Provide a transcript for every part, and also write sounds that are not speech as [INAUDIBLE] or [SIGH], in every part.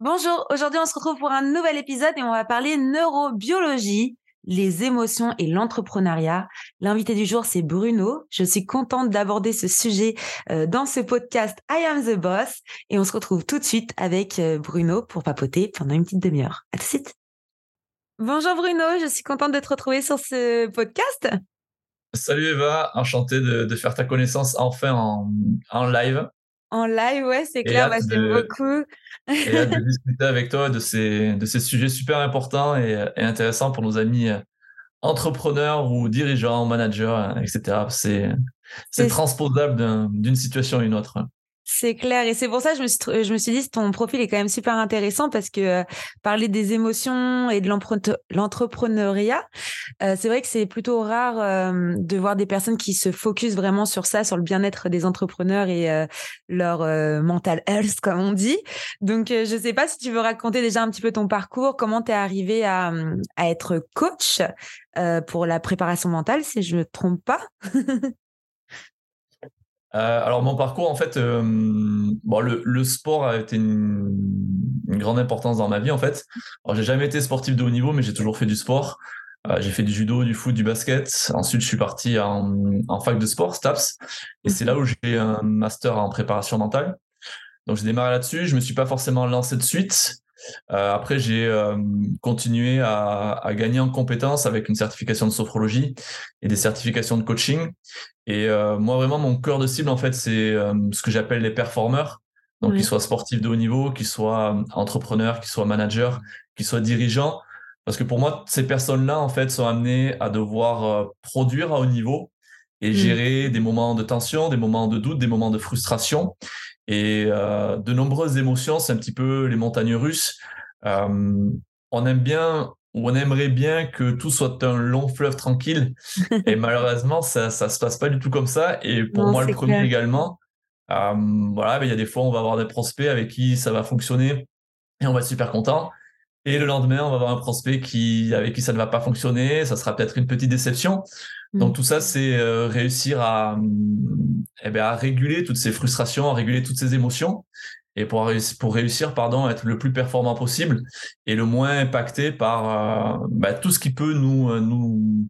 Bonjour, aujourd'hui on se retrouve pour un nouvel épisode et on va parler neurobiologie, les émotions et l'entrepreneuriat. L'invité du jour c'est Bruno. Je suis contente d'aborder ce sujet euh, dans ce podcast I Am the Boss et on se retrouve tout de suite avec euh, Bruno pour papoter pendant une petite demi-heure. À tout de suite. Bonjour Bruno, je suis contente d'être retrouvée sur ce podcast. Salut Eva, enchanté de, faire ta connaissance enfin en, live. En live, ouais, c'est clair, bah, j'aime beaucoup. et hâte de [LAUGHS] discuter avec toi de ces, de ces sujets super importants et, et intéressants pour nos amis euh, entrepreneurs ou dirigeants, managers, etc. C'est transposable d'une situation à une autre. C'est clair. Et c'est pour ça que je me suis, je me suis dit, ton profil est quand même super intéressant parce que euh, parler des émotions et de l'entrepreneuriat, euh, c'est vrai que c'est plutôt rare euh, de voir des personnes qui se focusent vraiment sur ça, sur le bien-être des entrepreneurs et leur mental health, comme on dit. Donc, je ne sais pas si tu veux raconter déjà un petit peu ton parcours, comment tu es arrivé à, à, être coach pour la préparation mentale, si je ne me trompe pas. [LAUGHS] Euh, alors mon parcours, en fait, euh, bon, le, sport a été une, grande importance dans ma vie, en fait. Alors j'ai jamais été sportif de haut niveau, mais j'ai toujours fait du sport. Euh, j'ai fait du judo, du foot, du basket. Ensuite, je suis parti en, fac de sport, STAPS, et c'est là où j'ai un master en préparation mentale. Donc j'ai démarré là-dessus. Je me suis pas forcément lancé de suite. Euh, après, j'ai euh, continué à, à, gagner en compétences avec une certification de sophrologie et des certifications de coaching. Et euh, moi, vraiment, mon cœur de cible, en fait, c'est ce que j'appelle les performeurs. Donc, qu'ils soient sportifs de haut niveau, qu'ils soient entrepreneurs, qu'ils soient managers, qu'ils soient dirigeants. Parce que pour moi, ces personnes-là, en fait, sont amenées à devoir produire à haut niveau et mmh. gérer des moments de tension, des moments de doute, des moments de frustration. Et euh, de nombreuses émotions, c'est un petit peu les montagnes russes. Euh, on aime bien ou on aimerait bien que tout soit un long fleuve tranquille. et [LAUGHS] malheureusement, ça ne se passe pas du tout comme ça. Et pour moi, le premier également, euh, voilà, il y a des fois, on va avoir des prospects avec qui ça va fonctionner et on va être super content. Et le lendemain, on va avoir un prospect qui, avec qui ça ne va pas fonctionner. Ça sera peut-être une petite déception. Donc mmh. tout ça, c'est euh, réussir à, eh bien, à réguler toutes ces frustrations, à réguler toutes ces émotions, et pour, pour réussir, pardon, à être le plus performant possible et le moins impacté par euh, bah, tout ce qui peut nous, euh, nous,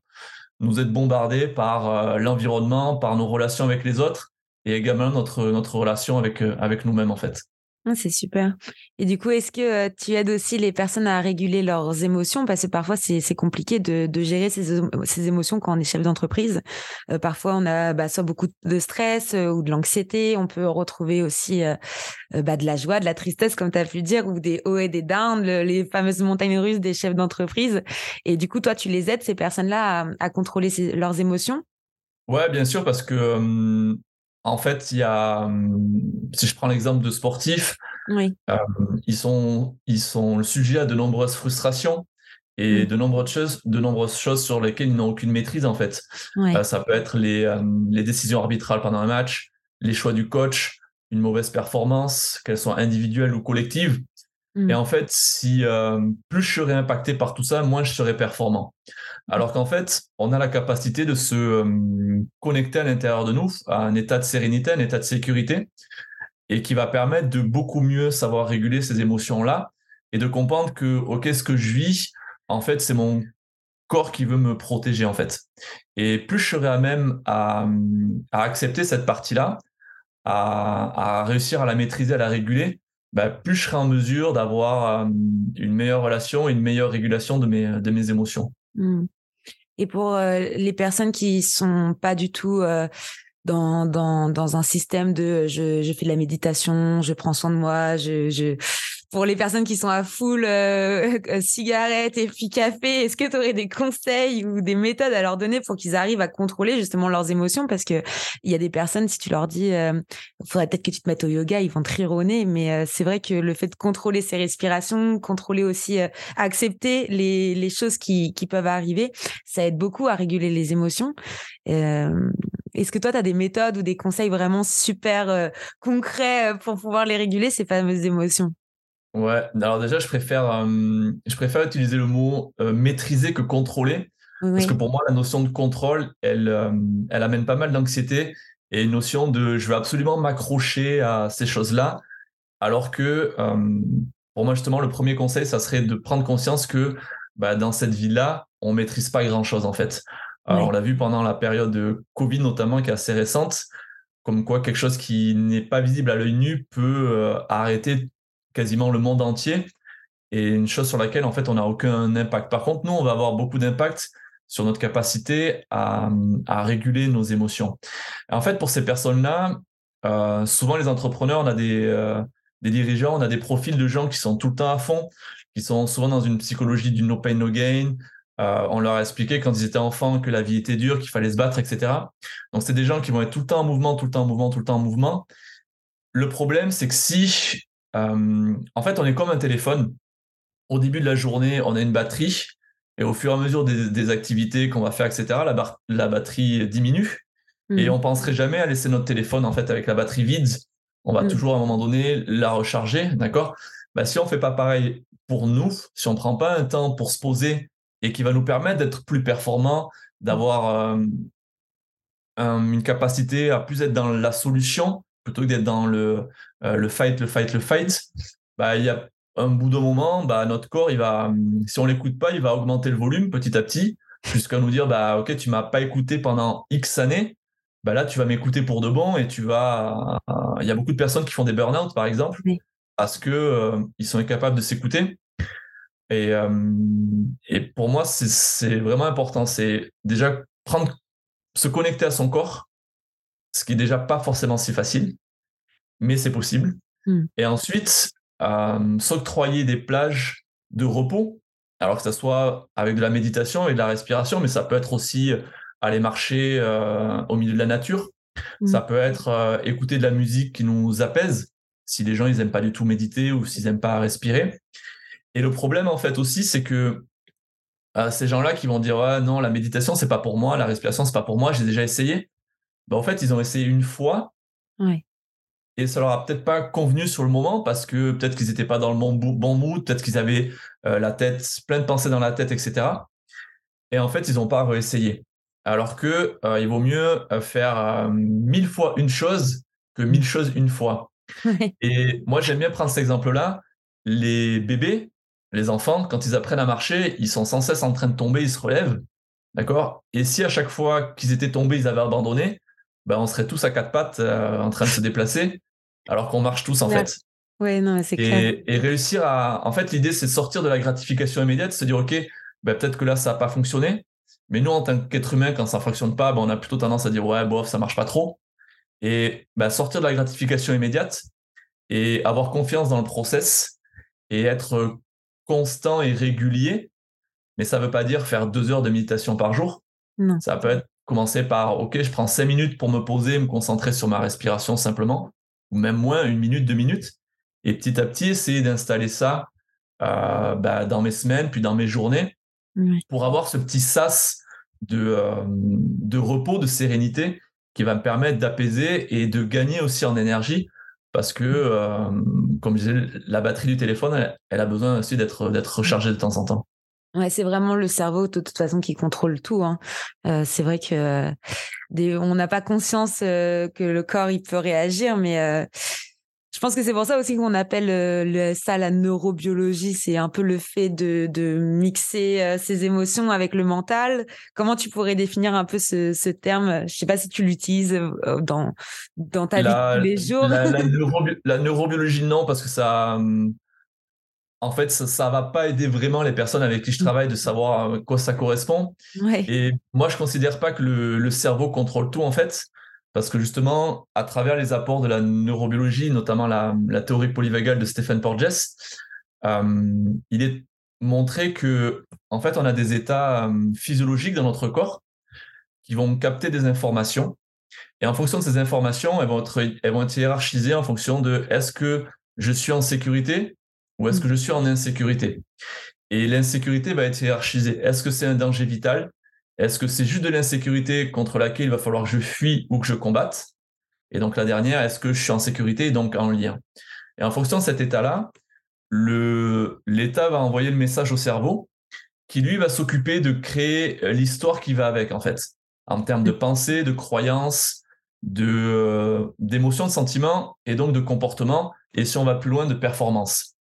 nous être bombardé par l'environnement, par nos relations avec les autres, et également notre, notre relation avec, avec nous-mêmes en fait. Ah, c'est super. Et du coup, est-ce que tu aides aussi les personnes à réguler leurs émotions? Parce que parfois, c'est compliqué de, gérer ces, émotions quand on est chef d'entreprise. parfois, on a bah, soit beaucoup de stress ou de l'anxiété. On peut retrouver aussi bah, de la joie, de la tristesse, comme tu as pu dire, ou des hauts et des downs, les fameuses montagnes russes des chefs d'entreprise. Et du coup, toi, tu les aides, ces personnes-là, à, contrôler leurs émotions? Ouais, bien sûr, parce que en fait, il y a, hum, si je prends l'exemple de sportifs, oui. Euh, ils, sont, ils sont le sujet à de nombreuses frustrations et de nombreuses choses, de nombreuses choses sur lesquelles ils n'ont aucune maîtrise en fait. Euh, ça peut être les, hum, les décisions arbitrales pendant un match, les choix du coach, une mauvaise performance, qu'elle soit individuelle ou Et en fait, si euh, plus je serais impacté par tout ça, moins je serais performant. Alors qu'en fait, on a la capacité de se euh, connecter à l'intérieur de nous, à un état de sérénité, un état de sécurité, et qui va permettre de beaucoup mieux savoir réguler ces émotions-là et de comprendre que, OK, ce que je vis, en fait, c'est mon corps qui veut me protéger, en fait. Et plus je serai à même à, accepter cette partie-là, à, réussir à la maîtriser, à la réguler, bah, plus je serai en mesure d'avoir euh, une meilleure relation et une meilleure régulation de mes, de mes émotions. Mmh. Et pour euh, les personnes qui sont pas du tout euh, dans, dans, dans un système de je, je fais de la méditation, je prends soin de moi, je, je pour les personnes qui sont à full euh, [LAUGHS] cigarettes et puis café, est-ce que tu aurais des conseils ou des méthodes à leur donner pour qu'ils arrivent à contrôler justement leurs émotions? Parce que il y a des personnes, si tu leur dis, il faudrait peut-être que tu te mettes au yoga, ils vont te nez. Mais c'est vrai que le fait de contrôler ses respirations, contrôler aussi, accepter les, les choses qui, qui peuvent arriver, ça aide beaucoup à réguler les émotions. Est-ce que toi, tu as des méthodes ou des conseils vraiment super euh, concrets euh, pour pouvoir les réguler, ces fameuses émotions? Ouais, alors déjà, je préfère, je préfère utiliser le mot maîtriser que contrôler. Parce que pour moi, la notion de contrôle, elle, elle amène pas mal d'anxiété et une notion de je veux absolument m'accrocher à ces choses-là. Alors que pour moi, justement, le premier conseil, ça serait de prendre conscience que bah, dans cette vie-là, on maîtrise pas grand-chose en fait. On l'a vu pendant la période de Covid notamment, qui est assez récente, comme quoi quelque chose qui n'est pas visible à l'œil nu peut arrêter quasiment le monde entier et une chose sur laquelle en fait on n'a aucun impact. Par contre, nous, on va avoir beaucoup d'impact sur notre capacité à, réguler nos émotions. en fait, pour ces personnes-là, euh, souvent les entrepreneurs, on a des, euh, des dirigeants, on a des profils de gens qui sont tout le temps à fond, qui sont souvent dans une psychologie du no pain, no gain, euh, on leur a expliqué quand ils étaient enfants que la vie était dure, qu'il fallait se battre, etc. Donc, c'est des gens qui vont être tout le temps en mouvement, tout le temps en mouvement, tout le temps en mouvement. Le problème, c'est que si, euh, en fait, on est comme un téléphone. Au début de la journée, on a une batterie, et au fur et à mesure des, activités qu'on va faire, etc., la, batterie diminue. Et mmh. on penserait jamais à laisser notre téléphone en fait avec la batterie vide. On va mmh. toujours à un moment donné la recharger, d'accord? Bah, Si on fait pas pareil pour nous, si on prend pas un temps pour se poser et qui va nous permettre d'être plus performants, d'avoir euh, une capacité à plus être dans la solution plutôt que d'être dans le, euh, le fight, le fight, le fight. Bah, il y a un bout de moment, bah, notre corps, il va, si on l'écoute pas, il va augmenter le volume petit à petit jusqu'à nous dire, bah, ok, tu m'as pas écouté pendant X années. Bah là, tu vas m'écouter pour de bon et tu vas. Il y a beaucoup de personnes qui font des burn-out, par exemple, parce que euh, ils sont incapables de s'écouter. Et, euh, et pour moi, c'est vraiment important. C'est déjà prendre, se connecter à son corps, ce qui est déjà pas forcément si facile, mais c'est possible. Hmm. Et ensuite, euh, s'octroyer des plages de repos, alors que ça soit avec de la méditation et de la respiration, mais ça peut être aussi aller marcher euh, au milieu de la nature. Hmm. Ça peut être écouter de la musique qui nous apaise, si les gens ils aiment pas du tout méditer ou s'ils aiment pas respirer. Et le problème, en fait, aussi, c'est que euh, ces gens-là qui vont dire ah, non, la méditation, c'est pas pour moi, la respiration, c'est pas pour moi, j'ai déjà essayé. Ben, en fait, ils ont essayé une fois. Et ça leur a peut-être pas convenu sur le moment parce que peut-être qu'ils n'étaient pas dans le bon, bon mood, peut-être qu'ils avaient euh, la tête, plein de pensées dans la tête, etc. Et en fait, ils n'ont pas réessayé. Alors que euh, il vaut mieux faire mille fois une chose que mille choses une fois. Et moi, j'aime bien prendre cet exemple-là. Les bébés, les enfants, quand ils apprennent à marcher, ils sont sans cesse en train de tomber, ils se relèvent. D'accord? Et si à chaque fois qu'ils étaient tombés, ils avaient abandonné, ben on serait tous à quatre pattes euh, en train de se déplacer, alors qu'on marche tous en fait. Oui, non, c'est clair. Et réussir à. En fait, l'idée, c'est de sortir de la gratification immédiate, se dire, OK, ben, peut-être que là, ça n'a pas fonctionné. Mais nous, en tant qu'être humain, quand ça ne fonctionne pas, ben, on a plutôt tendance à dire, ouais, bof, ça marche pas trop. Et ben, sortir de la gratification immédiate et avoir confiance dans le process et être constant et régulier, mais ça ne veut pas dire faire deux heures de méditation par jour. Ça peut être commencer par, OK, je prends cinq minutes pour me poser, me concentrer sur ma respiration simplement, ou même moins, une minute, deux minutes. Et petit à petit, essayer d'installer ça euh, bah, dans mes semaines, puis dans mes journées, pour avoir ce petit sas de, euh, de repos, de sérénité qui va me permettre d'apaiser et de gagner aussi en énergie parce que, euh, comme je disais, la batterie du téléphone, elle, a besoin aussi d'être rechargée de temps en temps. Ouais, c'est vraiment le cerveau de toute façon qui contrôle tout. Hein. Euh, c'est vrai que on n'a pas conscience euh, que le corps il peut réagir, mais je pense que c'est pour ça aussi qu'on appelle euh, le, ça la neurobiologie. C'est un peu le fait de, de mixer euh, ses émotions avec le mental. Comment tu pourrais définir un peu ce, ce terme? Je sais pas si tu l'utilises euh, dans, dans ta vie de tous les jours. [LAUGHS] La, neurobiologie, non, parce que ça. Hum, en fait, ça, ne va pas aider vraiment les personnes avec qui je travaille de savoir à quoi ça correspond. Et moi, je considère pas que le, le cerveau contrôle tout, en fait. Parce que justement, à travers les apports de la neurobiologie, notamment la, théorie polyvagale de Stephen Porges, il est montré que, en fait, on a des états physiologiques dans notre corps qui vont capter des informations. Et en fonction de ces informations, elles vont être, elles vont être hiérarchisées en fonction de est-ce que je suis en sécurité ou est-ce que je suis en insécurité? Et l'insécurité va être hiérarchisée. Est-ce que c'est un danger vital? Est-ce que c'est juste de l'insécurité contre laquelle il va falloir que je fuis ou que je combatte? Et donc la dernière, est-ce que je suis en sécurité et donc en lien? Et en fonction de cet état-là, l'État va envoyer le message au cerveau qui lui va s'occuper de créer l'histoire qui va avec en fait, en termes de pensée, de croyances, de euh, d'émotions, de sentiments et donc de comportement. Et si on va plus loin, de performance.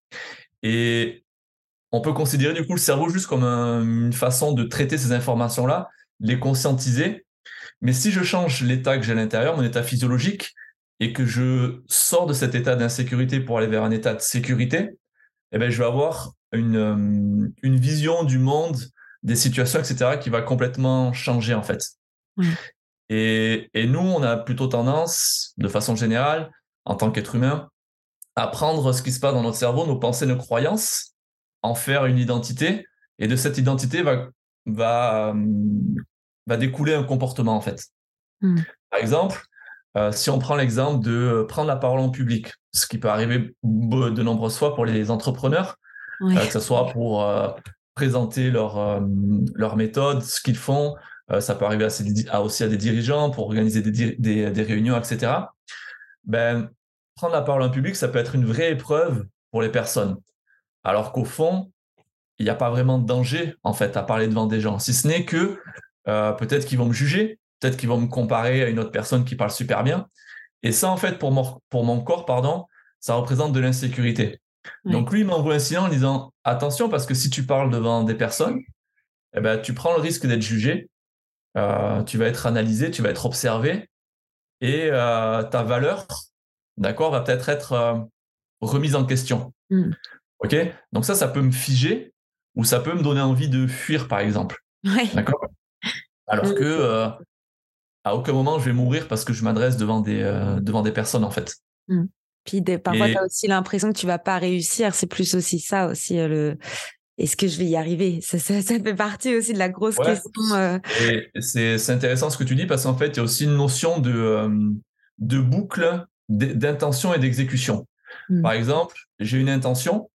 Et on peut considérer du coup le cerveau juste comme une façon de traiter ces informations-là, les conscientiser. Mais si je change l'état que j'ai à l'intérieur, mon état physiologique, et que je sors de cet état d'insécurité pour aller vers un état de sécurité, eh ben, je vais avoir une, euh, une vision du monde, des situations, etc., qui va complètement changer en fait. Et, et, nous, on a plutôt tendance, de façon générale, en tant qu'être humain, à prendre ce qui se passe dans notre cerveau, nos pensées, nos croyances, en faire une identité, et de cette identité va, va, euh, va découler un comportement en fait. Hmm. Par exemple, euh, si on prend l'exemple de prendre la parole en public, ce qui peut arriver de nombreuses fois pour les entrepreneurs, euh, que ce soit pour euh, présenter leur, leur méthode, ce qu'ils font, ça peut arriver aussi à des dirigeants pour organiser des, des, des, réunions, etc. Ben, prendre la parole en public, ça peut être une vraie épreuve pour les personnes. Alors qu'au fond, il n'y a pas vraiment de danger en fait à parler devant des gens, si ce n'est que peut-être qu'ils vont me juger, Peut-être qu'ils vont me comparer à une autre personne qui parle super bien. Et ça, en fait, pour mon, pour mon corps, pardon, ça représente de l'insécurité. Donc lui, il m'envoie un signal en disant attention parce que si tu parles devant des personnes, eh ben, tu prends le risque d'être jugé, euh, tu vas être analysé, tu vas être observé, et euh, ta valeur, d'accord, va peut-être être, euh, remise en question. Hmm. Ok? Donc ça, ça peut me figer ou ça peut me donner envie de fuir, par exemple. D'accord? Alors que à aucun moment je vais mourir parce que je m'adresse devant des, euh, devant des personnes en fait. Mmh. Puis parfois, tu as aussi l'impression que tu vas pas réussir. C'est plus aussi ça aussi. Euh, le... Est-ce que je vais y arriver? Ça, ça, fait partie aussi de la grosse question. Euh. C'est intéressant ce que tu dis parce qu'en fait, il y a aussi une notion de, de boucle d'intention et d'exécution. Mmh. Par exemple, j'ai une intention.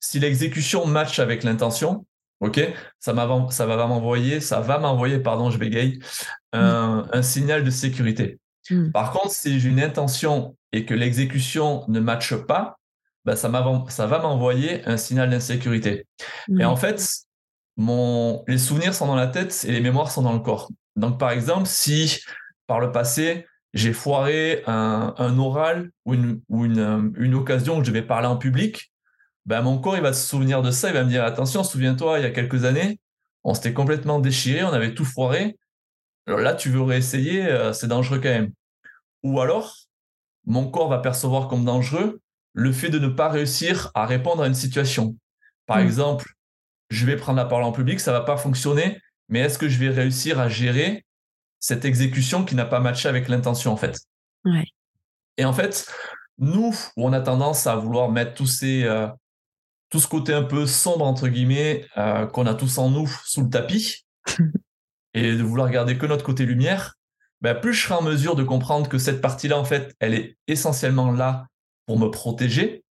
Si l'exécution match avec l'intention, ok, ça, ça va m'envoyer, ça va m'envoyer, pardon, je bégaye, un, un signal de sécurité. Hmm. Par contre, si j'ai une intention et que l'exécution ne matche pas, ça, ça va m'envoyer un signal d'insécurité. Et en fait, mon, les souvenirs sont dans la tête et les mémoires sont dans le corps. Donc, par exemple, si par le passé, j'ai foiré un, un, oral ou, une, ou une, une, occasion où je vais parler en public, ben mon corps il va se souvenir de ça, il va me dire attention, souviens-toi, il y a quelques années, on s'était complètement déchiré, on avait tout foiré, alors là, tu veux réessayer, euh, c'est dangereux quand même. Ou alors, mon corps va percevoir comme dangereux le fait de ne pas réussir à répondre à une situation. Par hmm. exemple, je vais prendre la parole en public, ça va pas fonctionner, mais est-ce que je vais réussir à gérer cette exécution qui n'a pas matché avec l'intention en fait Et en fait, nous, où on a tendance à vouloir mettre tous ces, euh, tout ce côté un peu sombre entre guillemets euh, qu'on a tous en nous sous le tapis, [LAUGHS] et de vouloir garder que notre côté lumière, ben, plus je serai en mesure de comprendre que cette partie-là, en fait, elle est essentiellement là pour me protéger.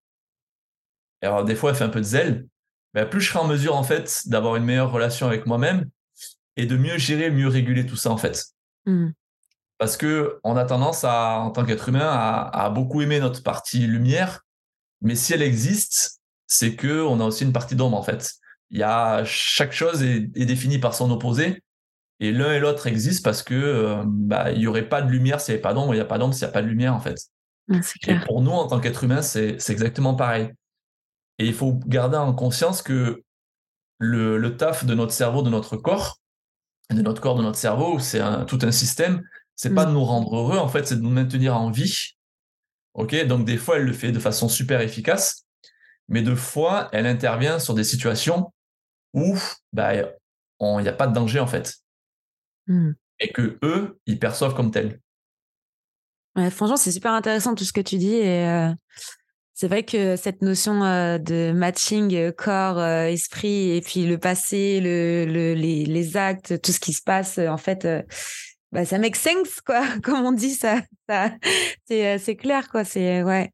Et alors, des fois, elle fait un peu de zèle. Ben, plus je serai en mesure, en fait, d'avoir une meilleure relation avec moi-même et de mieux gérer, mieux réguler tout ça, en fait. Mmh. Parce que on a tendance à, en tant qu'être humain, à, beaucoup aimer notre partie lumière, mais si elle existe, c'est que on a aussi une partie d'ombre, en fait. Il y a chaque chose est, est définie par son opposé, et l'un et l'autre existent parce que euh, bah, il n'y aurait pas de lumière s'il n'y avait pas d'ombre, il n'y a pas d'ombre s'il n'y a pas de lumière en fait. Et pour nous, en tant qu'être humain, c'est exactement pareil. Et il faut garder en conscience que le, le, taf de notre cerveau, de notre corps, de notre corps, de notre cerveau, c'est tout un système. C'est pas de mm. nous rendre heureux, en fait, c'est de nous maintenir en vie. Ok, donc des fois, elle le fait de façon super efficace, mais de fois, elle intervient sur des situations où bah, il n'y a pas de danger en fait. Mmh. et que eux, ils perçoivent comme tel. franchement, c'est super intéressant tout ce que tu dis et C'est vrai que cette notion de matching corps, esprit et puis le passé, le, les, les, actes, tout ce qui se passe, en fait, bah, ça make sense, quoi. [LAUGHS] Comme on dit, ça, ça c'est clair, quoi. C'est, ouais.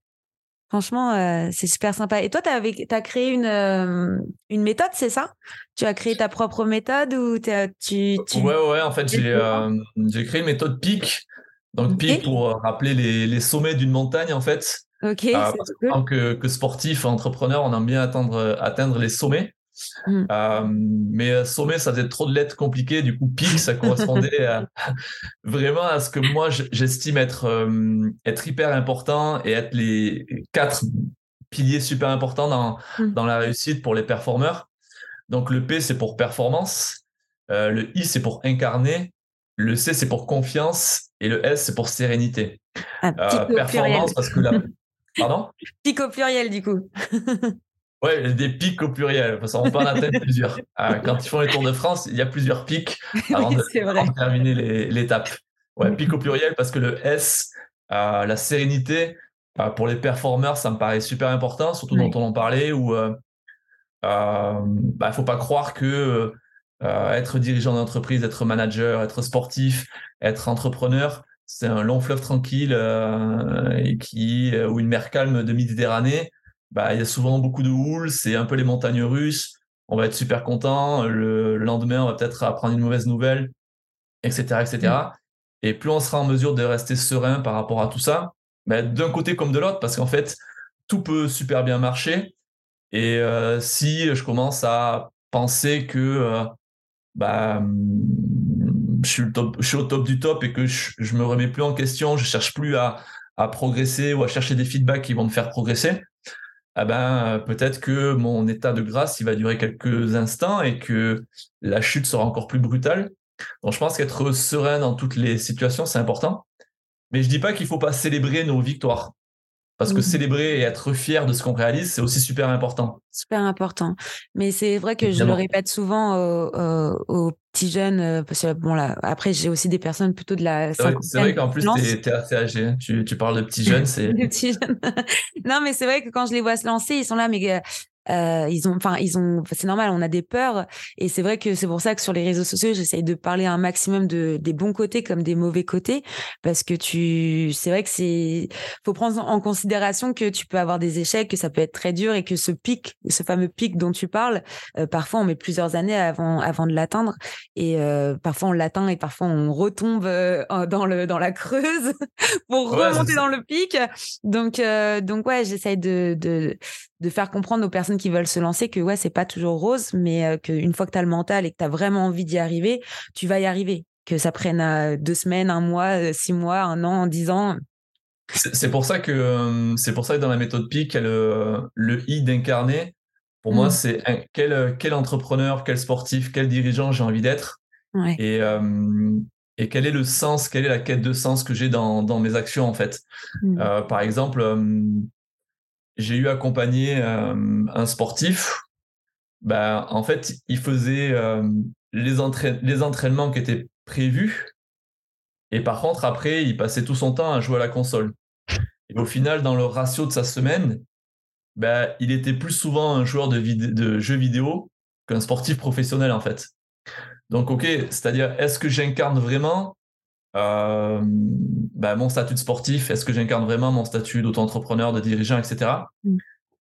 Franchement, euh, c'est super sympa. Et toi, tu as créé une, euh, une méthode, c'est ça? Tu as créé ta propre méthode ou tu, tu... Ouais, ouais, en fait, j'ai euh, créé une méthode PIC. Donc, PIC pour rappeler les, les sommets d'une montagne, en fait. Ok, c'est cool. En tant que, que, sportif, entrepreneur, on aime bien atteindre, atteindre les sommets. Mmh. Euh, mais euh, sommet, ça faisait trop de lettres compliquées. Du coup, pic, ça correspondait [LAUGHS] vraiment à ce que moi, j'estime être, euh, être hyper important et être les quatre piliers super importants dans, mmh. dans la réussite pour les performeurs. Donc, le P, c'est pour performance. le I, c'est pour incarner. Le C, c'est pour confiance. Et le S, c'est pour sérénité. Performance, parce que la... [LAUGHS] Pardon? Pic au pluriel, du coup. [LAUGHS] Ouais, des pics au pluriel, parce qu'on peut en atteindre plusieurs. Euh, quand ils font les Tours de France, il y a plusieurs pics [LAUGHS] avant, de, terminer l'étape. Ouais, pic au pluriel parce que le S, euh, la sérénité, euh, pour les performeurs, ça me paraît super important, surtout dont on en parlait, où il bah, faut pas croire que être dirigeant d'entreprise, être manager, être sportif, être entrepreneur, c'est un long fleuve tranquille et qui, ou une mer calme de Méditerranée bah, il y a souvent beaucoup de houle, c'est un peu les montagnes russes. On va être super content. Le, lendemain, on va peut-être apprendre une mauvaise nouvelle, etc., etc. Mm. Et plus on sera en mesure de rester serein par rapport à tout ça, bah, d'un côté comme de l'autre, parce qu'en fait, tout peut super bien marcher. Et euh, si je commence à penser que euh, bah, je, suis au top du top et que je, je me remets plus en question, je cherche plus à, progresser ou à chercher des feedbacks qui vont me faire progresser, ah ben, peut-être que mon état de grâce, va durer quelques instants et que la chute sera encore plus brutale. Donc, je pense qu'être serein dans toutes les situations, c'est important. Mais je dis pas qu'il faut pas célébrer nos victoires. Parce que mmh. célébrer et être fier de ce qu'on réalise, c'est aussi super important. Super important. Mais c'est vrai que je le répète souvent aux, petits jeunes, euh, parce que bon, là, après, j'ai aussi des personnes plutôt de la. C'est vrai, qu'en plus, tu es, assez âgé. Hein. Tu, tu, parles de petits [LAUGHS] jeunes. c'est. petits jeunes. [LAUGHS] non, mais c'est vrai que quand je les vois se lancer, ils sont là, mais euh, ils ont, enfin, ils ont, c'est normal, on a des peurs, et c'est vrai que c'est pour ça que sur les réseaux sociaux, j'essaye de parler un maximum de des bons côtés comme des mauvais côtés, parce que tu, c'est vrai que c'est, faut prendre en considération que tu peux avoir des échecs, que ça peut être très dur, et que ce pic, ce fameux pic dont tu parles, euh, parfois on met plusieurs années avant avant de l'atteindre, et euh, parfois on l'atteint et parfois on retombe dans le dans la creuse [LAUGHS] pour remonter dans le pic. Donc donc ouais, j'essaye de, de de faire comprendre aux personnes qui veulent se lancer que ouais, c'est pas toujours rose, mais euh, qu'une fois que tu as le mental et que tu as vraiment envie d'y arriver, tu vas y arriver. Que ça prenne euh, deux semaines, un mois, euh, six mois, un an, dix ans. C'est pour ça que c'est pour ça que dans la méthode PIC, le, le I d'incarner, pour moi, mmh. c'est quel, quel entrepreneur, quel sportif, quel dirigeant j'ai envie d'être? Et, et quel est le sens, quelle est la quête de sens que j'ai dans, dans mes actions en fait? Mmh. par exemple, j'ai eu accompagné euh, un sportif. Ben, en fait, il faisait euh, les, entraînements qui étaient prévus. Et par contre, après, il passait tout son temps à jouer à la console. Et au final, dans le ratio de sa semaine, ben, il était plus souvent un joueur de, de jeux vidéo qu'un sportif professionnel, en fait. Donc, OK, c'est-à-dire, est-ce que j'incarne vraiment euh, bah, mon statut de sportif, est-ce que j'incarne vraiment mon statut d'auto-entrepreneur, de dirigeant, etc. Mm.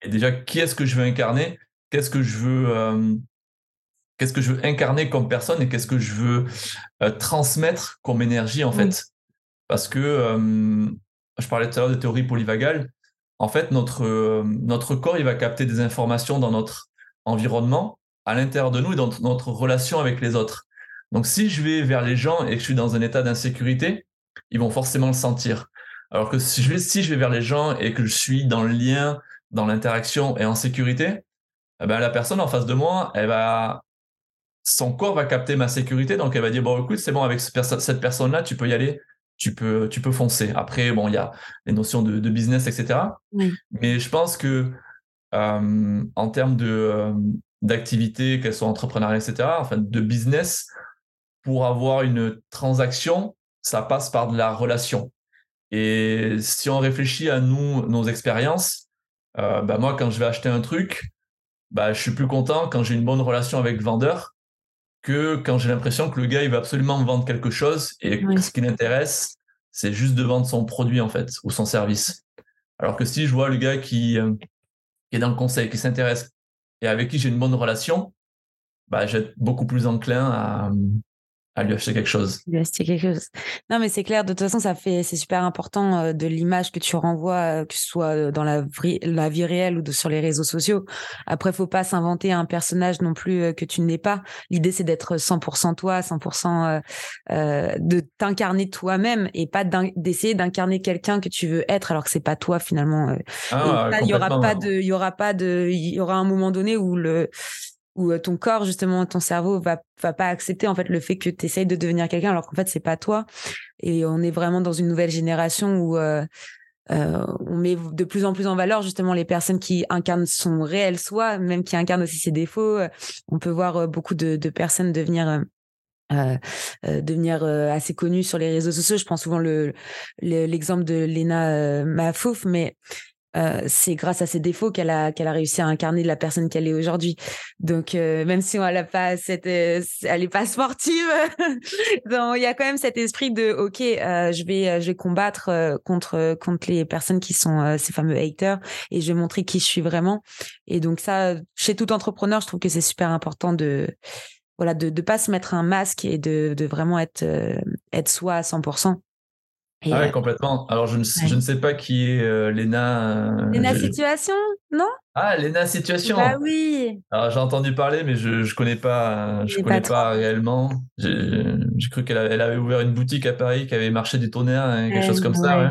Et déjà, qui est-ce que je veux incarner? Qu'est-ce que je veux euh, Qu'est-ce que je veux incarner comme personne et qu'est-ce que je veux euh, transmettre comme énergie en fait? Parce que je parlais tout à l'heure de théorie polyvagale. En fait, notre, notre corps, il va capter des informations dans notre environnement, à l'intérieur de nous et dans notre relation avec les autres. Donc, si je vais vers les gens et que je suis dans un état d'insécurité, ils vont forcément le sentir. Alors que si je vais, si je vais vers les gens et que je suis dans le lien, dans l'interaction et en sécurité, eh ben, la personne en face de moi, elle va, son corps va capter ma sécurité. Donc, elle va dire, bon, écoute, c'est bon, avec cette personne-là, tu peux y aller, tu peux, tu peux foncer. Après, bon, il y a les notions de, business, etc. Mais je pense que, euh, en termes de, euh, d'activité, qu'elles soient entrepreneuriales, etc., enfin, de business, pour avoir une transaction, ça passe par de la relation. Et si on réfléchit à nous, nos expériences, bah, moi, quand je vais acheter un truc, bah, je suis plus content quand j'ai une bonne relation avec le vendeur que quand j'ai l'impression que le gars, il va absolument me vendre quelque chose et ce qui l'intéresse, c'est juste de vendre son produit, en fait, ou son service. Alors que si je vois le gars qui, euh, qui est dans le conseil, qui s'intéresse et avec qui j'ai une bonne relation, bah, j'ai beaucoup plus enclin à, à lui acheter quelque chose. Lui acheter quelque chose. Non, mais c'est clair. De toute façon, ça fait, c'est super important euh, de l'image que tu renvoies, euh, que ce soit euh, dans la, la vie réelle ou sur les réseaux sociaux. Après, faut pas s'inventer un personnage non plus que tu n'es pas. L'idée, c'est d'être 100% toi, 100% euh, de t'incarner toi-même et pas d'essayer d'incarner quelqu'un que tu veux être alors que c'est pas toi finalement. Ah, il y aura pas de, il y aura pas de, il y aura un moment donné où le où ton corps justement ton cerveau va va pas accepter en fait le fait que tu essayes de devenir quelqu'un alors qu'en fait c'est pas toi et on est vraiment dans une nouvelle génération où euh, euh, on met de plus en plus en valeur justement les personnes qui incarnent son réel soi même qui incarnent aussi ses défauts on peut voir beaucoup de, personnes devenir euh, assez connues sur les réseaux sociaux. Je prends souvent le l'exemple de Lena Mafouf, mais euh, c'est grâce à ses défauts qu'elle a a réussi à incarner la personne qu'elle est aujourd'hui. Donc euh, même si elle a pas cette euh, elle est pas sportive, [LAUGHS] il y a quand même cet esprit de OK, je vais je vais combattre contre contre les personnes qui sont ces fameux haters et je vais montrer qui je suis vraiment. Et donc ça chez tout entrepreneur, je trouve que c'est super important de voilà de de pas se mettre un masque et de de vraiment être être soi à 100% ah ouais, complètement. Alors, je ne, je ne sais pas qui est euh, Léna. Euh, Léna Situation, non? Ah, Léna Situation. Bah oui. Alors, j'ai entendu parler, mais je ne connais pas, je connais pas, réellement. J'ai cru qu'elle avait, elle avait ouvert une boutique à Paris qui avait marché du tonnerre, hein, quelque chose comme ça. Ouais.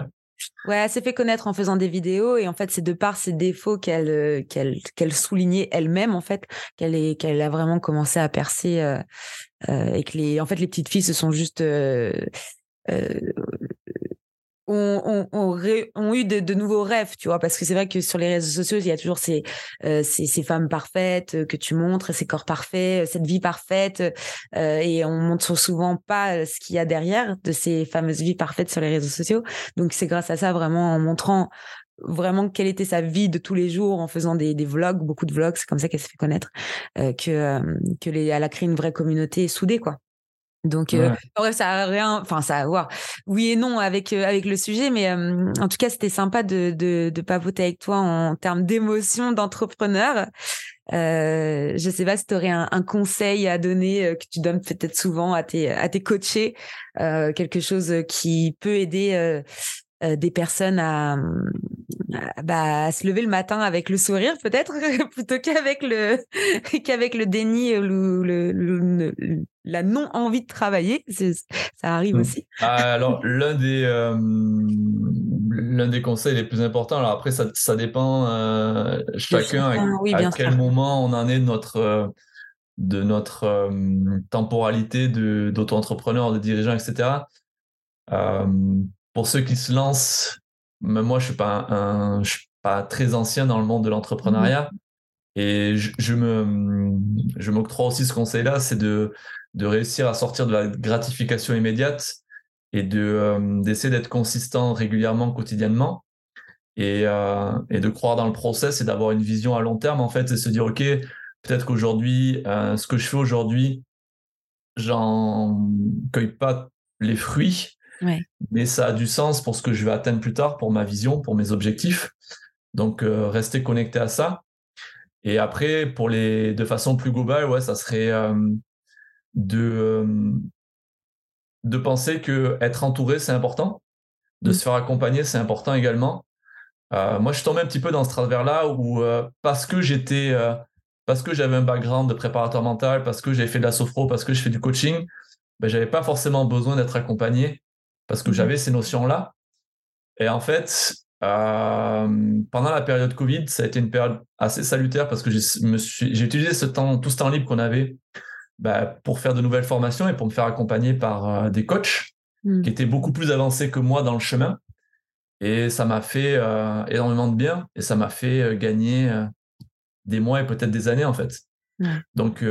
Ouais, elle s'est fait connaître en faisant des vidéos et en fait c'est de par ses défauts qu'elle euh, qu'elle qu'elle soulignait elle-même en fait qu'elle est qu'elle a vraiment commencé à percer euh, euh, et que les en fait les petites filles se sont juste euh, ont, ont, eu de, nouveaux rêves, tu vois, parce que c'est vrai que sur les réseaux sociaux, il y a toujours ces, euh, ces, ces, femmes parfaites euh, que tu montres, ces corps parfaits, euh, cette vie parfaite, et on montre souvent pas ce qu'il y a derrière de ces fameuses vies parfaites sur les réseaux sociaux. Donc c'est grâce à ça, vraiment, en montrant vraiment quelle était sa vie de tous les jours en faisant des, des vlogs, beaucoup de vlogs, c'est comme ça qu'elle s'est fait connaître, que, que les, elle a créé une vraie communauté soudée, quoi. Donc, euh, bref, ça a rien, enfin, ça a. Oui et non avec euh, avec le sujet, mais euh, en tout cas, c'était sympa de, de de papoter avec toi en termes d'émotion d'entrepreneur. Euh, je sais pas si tu aurais un, un, conseil à donner que tu donnes peut-être souvent à tes à tes coachés, quelque chose qui peut aider des personnes à, bah, à se lever le matin avec le sourire peut-être [LAUGHS] plutôt qu'avec le [LAUGHS] qu'avec le déni ou le, le, la non envie de travailler ça arrive mmh. aussi ah, alors l'un des euh, l'un des conseils les plus importants alors après ça, ça dépend euh, chacun à, quel moment on en est de notre euh, de notre temporalité de d'auto-entrepreneur de dirigeant etc pour ceux qui se lancent moi, je suis pas un, je suis pas très ancien dans le monde de l'entrepreneuriat. Mmh. Et je, je me, je m'octroie aussi ce conseil-là, c'est de, de réussir à sortir de la gratification immédiate et de, euh, d'essayer d'être consistant régulièrement, quotidiennement et, euh, et de croire dans le process et d'avoir une vision à long terme, en fait, et se dire, OK, peut-être qu'aujourd'hui, euh, ce que je fais aujourd'hui, j'en cueille pas les fruits, mais ça a du sens pour ce que je vais atteindre plus tard, pour ma vision, pour mes objectifs. Donc, rester connecté à ça. Et après, pour les, de façon plus globale, ouais, ça serait de, euh, de penser que être entouré, c'est important. De mm. se faire accompagner, c'est important également. moi, je suis tombé un petit peu dans ce travers-là où, parce que j'étais, parce que j'avais un background de préparateur mental, parce que j'avais fait de la sophro, parce que je fais du coaching, ben, j'avais pas forcément besoin d'être accompagné parce que mmh j'avais ces notions-là. Et en fait, euh, pendant la période Covid, ça a été une période assez salutaire parce que j'ai utilisé ce temps, tout ce temps libre qu'on avait bah, pour faire de nouvelles formations et pour me faire accompagner par euh, des coachs mmh. qui étaient beaucoup plus avancés que moi dans le chemin. Et ça m'a fait euh, énormément de bien et ça m'a fait gagner des mois et peut-être des années en fait. Donc,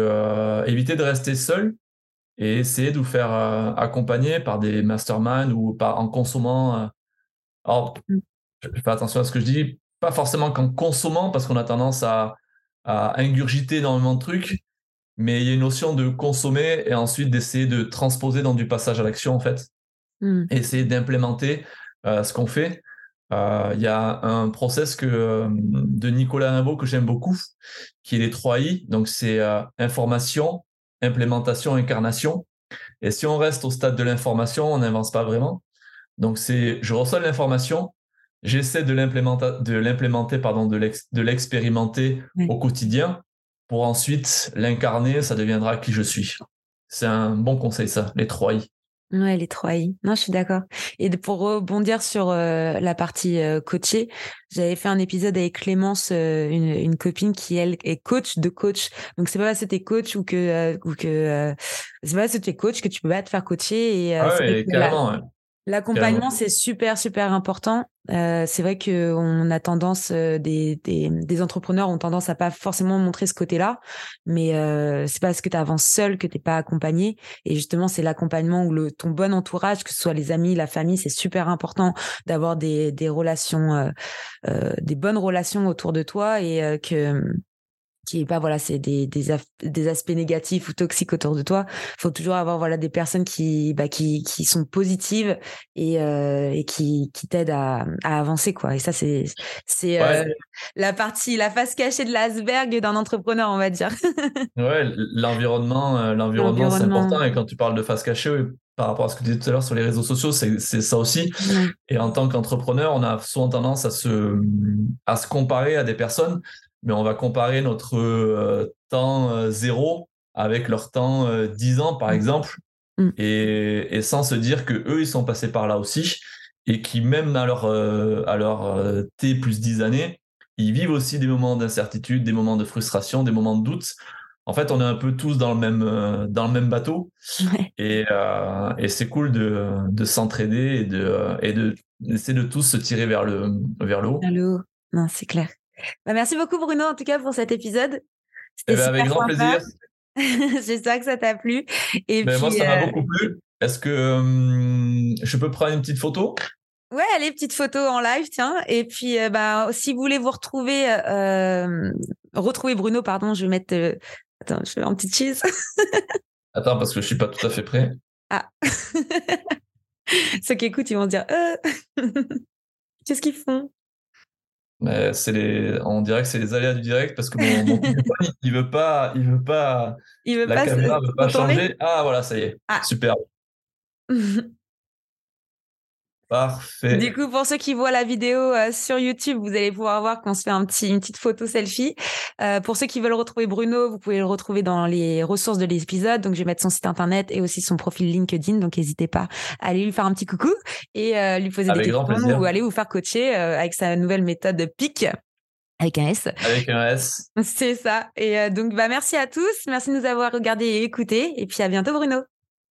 éviter de rester seul et essayer de vous faire euh, accompagner par des masterminds ou par, en consommant. Euh, alors, mm. je fais attention à ce que je dis. pas forcément qu'en consommant, parce qu'on a tendance à, à ingurgiter énormément de trucs, mais il y a une notion de consommer et ensuite d'essayer de transposer dans du passage à l'action, en fait. Mm. Essayer d'implémenter euh, ce qu'on fait. Euh, il y a un process que, euh, de Nicolas Rimbaud que j'aime beaucoup, qui est les 3 I. Donc, c'est information, implémentation, incarnation. Et si on reste au stade de l'information, on n'avance pas vraiment. Donc, c'est je reçois l'information, j'essaie de l'implémenter, de l'expérimenter au quotidien pour ensuite l'incarner, ça deviendra qui je suis. C'est un bon conseil, ça, les 3 I. Ouais, les trois I. Non, je suis d'accord. Et pour rebondir sur euh, la partie euh, coachée, j'avais fait un épisode avec Clémence, euh, une, une, copine qui elle est coach de coach. Donc c'est pas parce que t'es coach ou que ou que c'est pas parce que t'es coach que tu peux pas te faire coacher. Et, ah ouais, carrément. L'accompagnement, c'est super, super important. Euh, c'est vrai qu'on a tendance, euh, des, des, entrepreneurs ont tendance à pas forcément montrer ce côté-là, mais euh, c'est parce que tu avances seul que t'es pas accompagné. Et justement, c'est l'accompagnement ou le, ton bon entourage, que ce soit les amis, la famille, c'est super important d'avoir des, des relations, euh, des bonnes relations autour de toi et que qui est pas voilà c'est des, des, des, aspects négatifs ou toxiques autour de toi. Faut toujours avoir voilà des personnes qui bah, qui, qui sont positives et, euh, et qui, qui t'aident à, à, avancer quoi. Et ça c'est c'est euh, la partie la face cachée de l'iceberg d'un entrepreneur on va dire. [LAUGHS] Ouais l'environnement euh, l'environnement c'est important. Et quand tu parles de face cachée par rapport à ce que tu disais tout à l'heure sur les réseaux sociaux, c'est ça aussi. Et en tant qu'entrepreneur, on a souvent tendance à se, à se comparer à des personnes mais on va comparer notre euh, temps euh, zéro avec leur temps 10 euh, ans, par mmh. exemple, mmh. et, et, sans se dire que eux, ils sont passés par là aussi, et qui, même à leur, à leur T plus 10 années, ils vivent aussi des moments d'incertitude, des moments de frustration, des moments de doute. En fait, on est un peu tous dans le même, dans le même bateau. Et, et c'est cool de, de s'entraider et de, et de essayer de tous se tirer vers le, vers le haut. Vers le haut. Non, c'est clair. Bah, merci beaucoup Bruno en tout cas pour cet épisode. Eh ben, avec grand plaisir. [LAUGHS] J'espère que ça t'a plu. Et ben, moi, ça m'a euh beaucoup plu. Est-ce que hum, je peux prendre une petite photo? Ouais, allez, petite photo en live, tiens. Et puis, euh, bah, si vous voulez vous retrouver, euh, retrouver Bruno, pardon, je vais mettre. Attends, je fais un petit cheese. [LAUGHS] Attends, parce que je suis pas tout à fait prêt. Ah. [LAUGHS] Ceux qui écoutent, ils vont dire Qu'est-ce qu'ils font? Mais c'est les, on dirait que c'est les aléas du direct parce que mon, mon [LAUGHS] il veut pas, il veut pas, il veut la pas caméra veut pas changer. Ah voilà, ça y est, ah. super. [LAUGHS] Parfait. Du coup, pour ceux qui voient la vidéo euh, sur YouTube, vous allez pouvoir voir qu'on se fait un petit, une petite photo selfie. Euh, pour ceux qui veulent retrouver Bruno, vous pouvez le retrouver dans les ressources de l'épisode. Donc, je vais mettre son site internet et aussi son profil LinkedIn. Donc, n'hésitez pas à aller lui faire un petit coucou et euh, lui poser des questions ou aller vous faire coacher avec sa nouvelle méthode PIC. Avec un S. Avec un S. [LAUGHS] C'est ça. Et donc, bah, merci à tous. Merci de nous avoir regardés et écoutés. Et puis, à bientôt, Bruno.